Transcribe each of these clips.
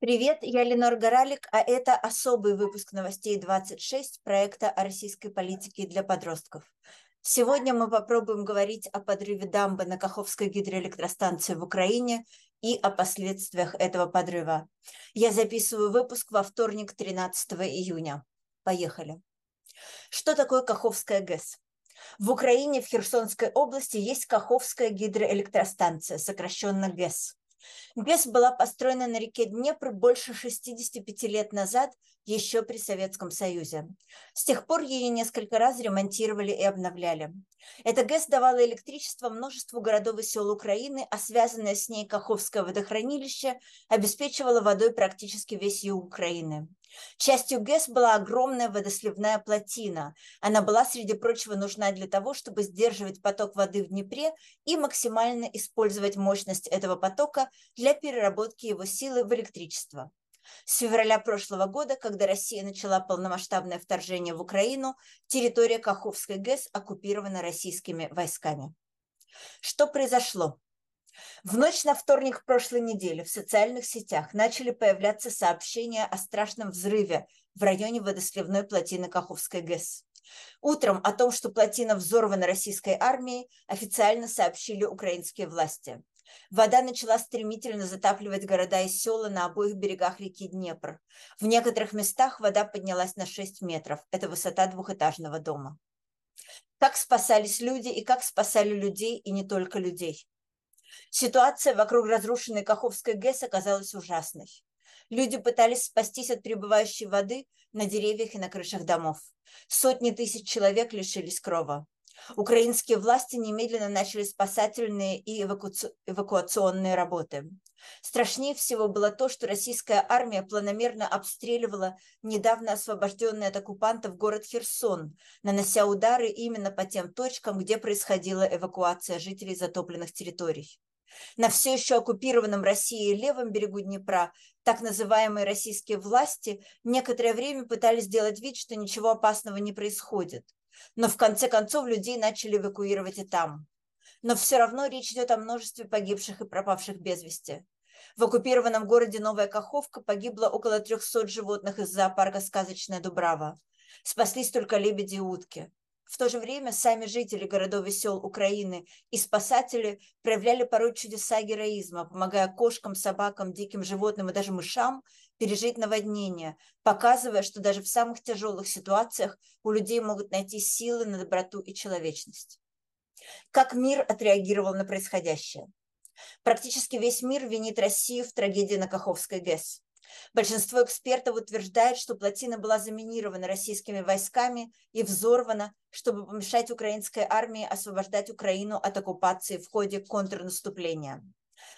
Привет, я Ленор Горалик, а это особый выпуск новостей 26 проекта о российской политике для подростков. Сегодня мы попробуем говорить о подрыве дамбы на Каховской гидроэлектростанции в Украине и о последствиях этого подрыва. Я записываю выпуск во вторник, 13 июня. Поехали. Что такое Каховская ГЭС? В Украине, в Херсонской области, есть Каховская гидроэлектростанция, сокращенно ГЭС. ГЭС была построена на реке Днепр больше 65 лет назад, еще при Советском Союзе. С тех пор ее несколько раз ремонтировали и обновляли. Эта ГЭС давала электричество множеству городов и сел Украины, а связанное с ней Каховское водохранилище обеспечивало водой практически весь юг Украины. Частью ГЭС была огромная водосливная плотина. Она была, среди прочего, нужна для того, чтобы сдерживать поток воды в Днепре и максимально использовать мощность этого потока для переработки его силы в электричество. С февраля прошлого года, когда Россия начала полномасштабное вторжение в Украину, территория Каховской ГЭС оккупирована российскими войсками. Что произошло? В ночь на вторник прошлой недели в социальных сетях начали появляться сообщения о страшном взрыве в районе водосливной плотины Каховской ГЭС. Утром о том, что плотина взорвана российской армией, официально сообщили украинские власти. Вода начала стремительно затапливать города и села на обоих берегах реки Днепр. В некоторых местах вода поднялась на 6 метров. Это высота двухэтажного дома. Как спасались люди и как спасали людей, и не только людей. Ситуация вокруг разрушенной Каховской ГЭС оказалась ужасной. Люди пытались спастись от прибывающей воды на деревьях и на крышах домов. Сотни тысяч человек лишились крова. Украинские власти немедленно начали спасательные и эвакуационные работы. Страшнее всего было то, что российская армия планомерно обстреливала недавно освобожденный от оккупантов город Херсон, нанося удары именно по тем точкам, где происходила эвакуация жителей затопленных территорий. На все еще оккупированном Россией левом берегу Днепра так называемые российские власти некоторое время пытались сделать вид, что ничего опасного не происходит. Но в конце концов людей начали эвакуировать и там. Но все равно речь идет о множестве погибших и пропавших без вести. В оккупированном городе Новая Каховка погибло около 300 животных из зоопарка «Сказочная Дубрава». Спаслись только лебеди и утки. В то же время сами жители городов и сел Украины и спасатели проявляли порой чудеса героизма, помогая кошкам, собакам, диким животным и даже мышам пережить наводнение, показывая, что даже в самых тяжелых ситуациях у людей могут найти силы на доброту и человечность. Как мир отреагировал на происходящее? Практически весь мир винит Россию в трагедии на Каховской ГЭС. Большинство экспертов утверждает, что плотина была заминирована российскими войсками и взорвана, чтобы помешать украинской армии освобождать Украину от оккупации в ходе контрнаступления.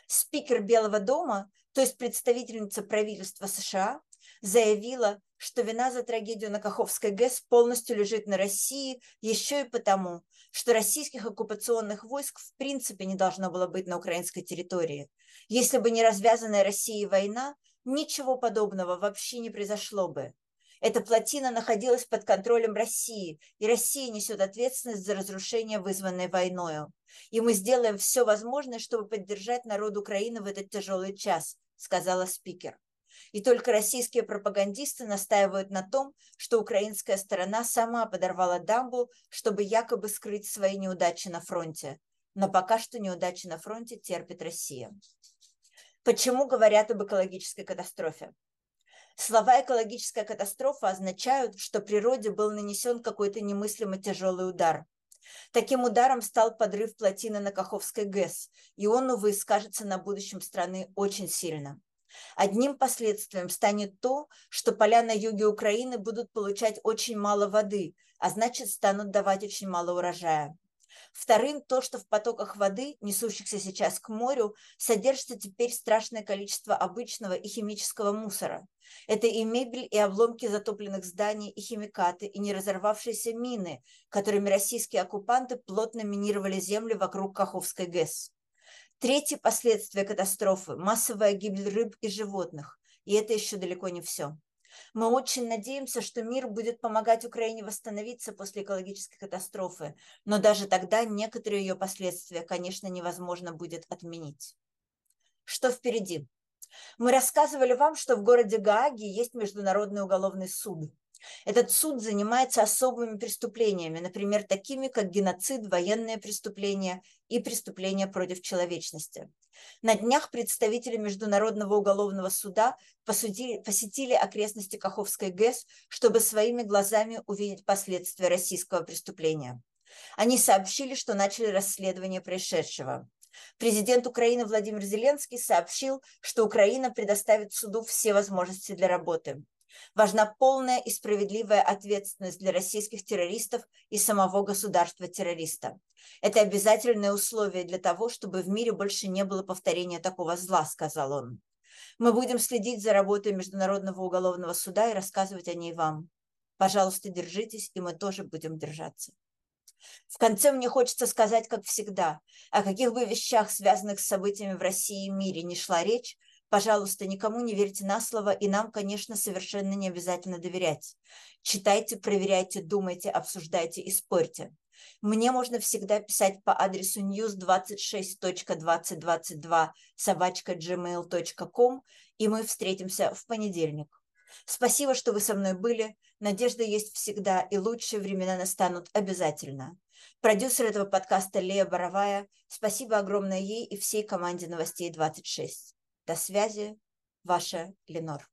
Спикер Белого дома, то есть представительница правительства США, заявила, что вина за трагедию на Каховской ГЭС полностью лежит на России еще и потому, что российских оккупационных войск в принципе не должно было быть на украинской территории. Если бы не развязанная Россией война, ничего подобного вообще не произошло бы. Эта плотина находилась под контролем России, и Россия несет ответственность за разрушение, вызванное войною. И мы сделаем все возможное, чтобы поддержать народ Украины в этот тяжелый час, сказала спикер. И только российские пропагандисты настаивают на том, что украинская сторона сама подорвала дамбу, чтобы якобы скрыть свои неудачи на фронте. Но пока что неудачи на фронте терпит Россия. Почему говорят об экологической катастрофе? Слова «экологическая катастрофа» означают, что природе был нанесен какой-то немыслимо тяжелый удар. Таким ударом стал подрыв плотины на Каховской ГЭС, и он, увы, скажется на будущем страны очень сильно. Одним последствием станет то, что поля на юге Украины будут получать очень мало воды, а значит станут давать очень мало урожая. Вторым то, что в потоках воды, несущихся сейчас к морю, содержится теперь страшное количество обычного и химического мусора. Это и мебель, и обломки затопленных зданий, и химикаты, и неразорвавшиеся мины, которыми российские оккупанты плотно минировали землю вокруг Каховской ГЭС. Третье последствие катастрофы – массовая гибель рыб и животных. И это еще далеко не все. Мы очень надеемся, что мир будет помогать Украине восстановиться после экологической катастрофы, но даже тогда некоторые ее последствия, конечно, невозможно будет отменить. Что впереди? Мы рассказывали вам, что в городе Гааге есть Международный уголовный суд. Этот суд занимается особыми преступлениями, например, такими как геноцид, военные преступления и преступления против человечности. На днях представители Международного уголовного суда посудили, посетили окрестности Каховской ГЭС, чтобы своими глазами увидеть последствия российского преступления. Они сообщили, что начали расследование происшедшего. Президент Украины Владимир Зеленский сообщил, что Украина предоставит суду все возможности для работы. Важна полная и справедливая ответственность для российских террористов и самого государства-террориста. Это обязательное условие для того, чтобы в мире больше не было повторения такого зла, сказал он. Мы будем следить за работой Международного уголовного суда и рассказывать о ней вам. Пожалуйста, держитесь, и мы тоже будем держаться. В конце мне хочется сказать, как всегда, о каких бы вещах, связанных с событиями в России и мире, не шла речь, Пожалуйста, никому не верьте на слово, и нам, конечно, совершенно не обязательно доверять. Читайте, проверяйте, думайте, обсуждайте и спорьте. Мне можно всегда писать по адресу news26.2022 собачка gmail.com, и мы встретимся в понедельник. Спасибо, что вы со мной были. Надежда есть всегда, и лучшие времена настанут обязательно. Продюсер этого подкаста Лея Боровая. Спасибо огромное ей и всей команде новостей 26. До связи, ваша Ленор.